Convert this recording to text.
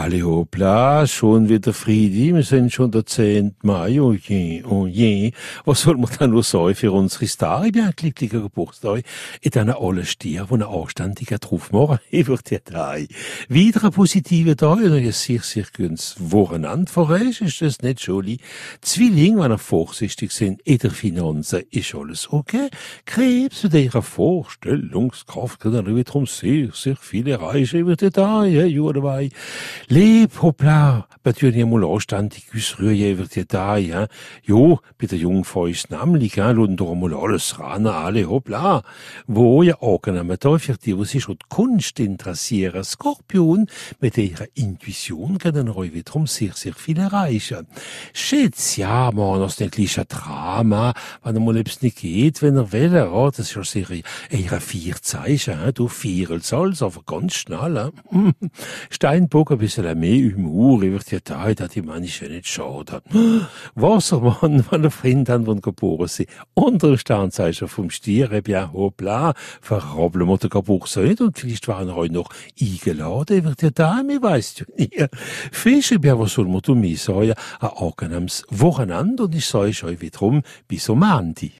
Alle hoppla, schon wieder Friedi, wir sind schon der 10. Mai, oh je, oh je. Was soll man da nur sagen für unsere Star? Ich bin ein glücklicher Geburtstag. Ich dann alle Stier, wo ein anständiger drauf machen. Ich würde dir drei. Wieder ein positiver Tag, und ihr sehr, sehr gutes Wochenende vor euch, ist das nicht schon? Zwilling, wenn ihr vorsichtig sind, in der Finanzen, ist alles okay. Krebs mit ihrer Vorstellungskraft, kann er wiederum sehr, sehr viele Reisen über die Tage, ja, dabei. Leb, hoppla, natürlich einmal anständig ausrühren über die Tage, ja. Jo, bei der Jungfrau ist nämlich, ja, lassen doch einmal alles ran, alle, hoppla. Wo ja angenommen da für die, die sich schon Kunst interessieren, Skorpion, mit ihrer Intuition können euch wiederum sehr, sehr viel erreichen. Schätz, ja, man, ist ein kleines Drama, wenn er mal etwas nicht geht, wenn er will, ja, das ist ja sehr, ihre vier Zeichen, ja, du vierelst alles, aber ganz schnell, ja. Steinbock ein bisschen mehr Humor über die Tage, dass die Menschen nicht schade. Wassermann, wenn er Freund haben, die geboren sind. Unter dem Sternzeichen vom Stier, eh bien, hoppla, verrabbeln wir den Geburtstag nicht und vielleicht waren euch noch eingeladen über die ich weiss ja nicht. Fisch, bien, was soll man tun, mir sagen, ein angenehmes Wochenende und ich sage euch wiederum bis am Ende.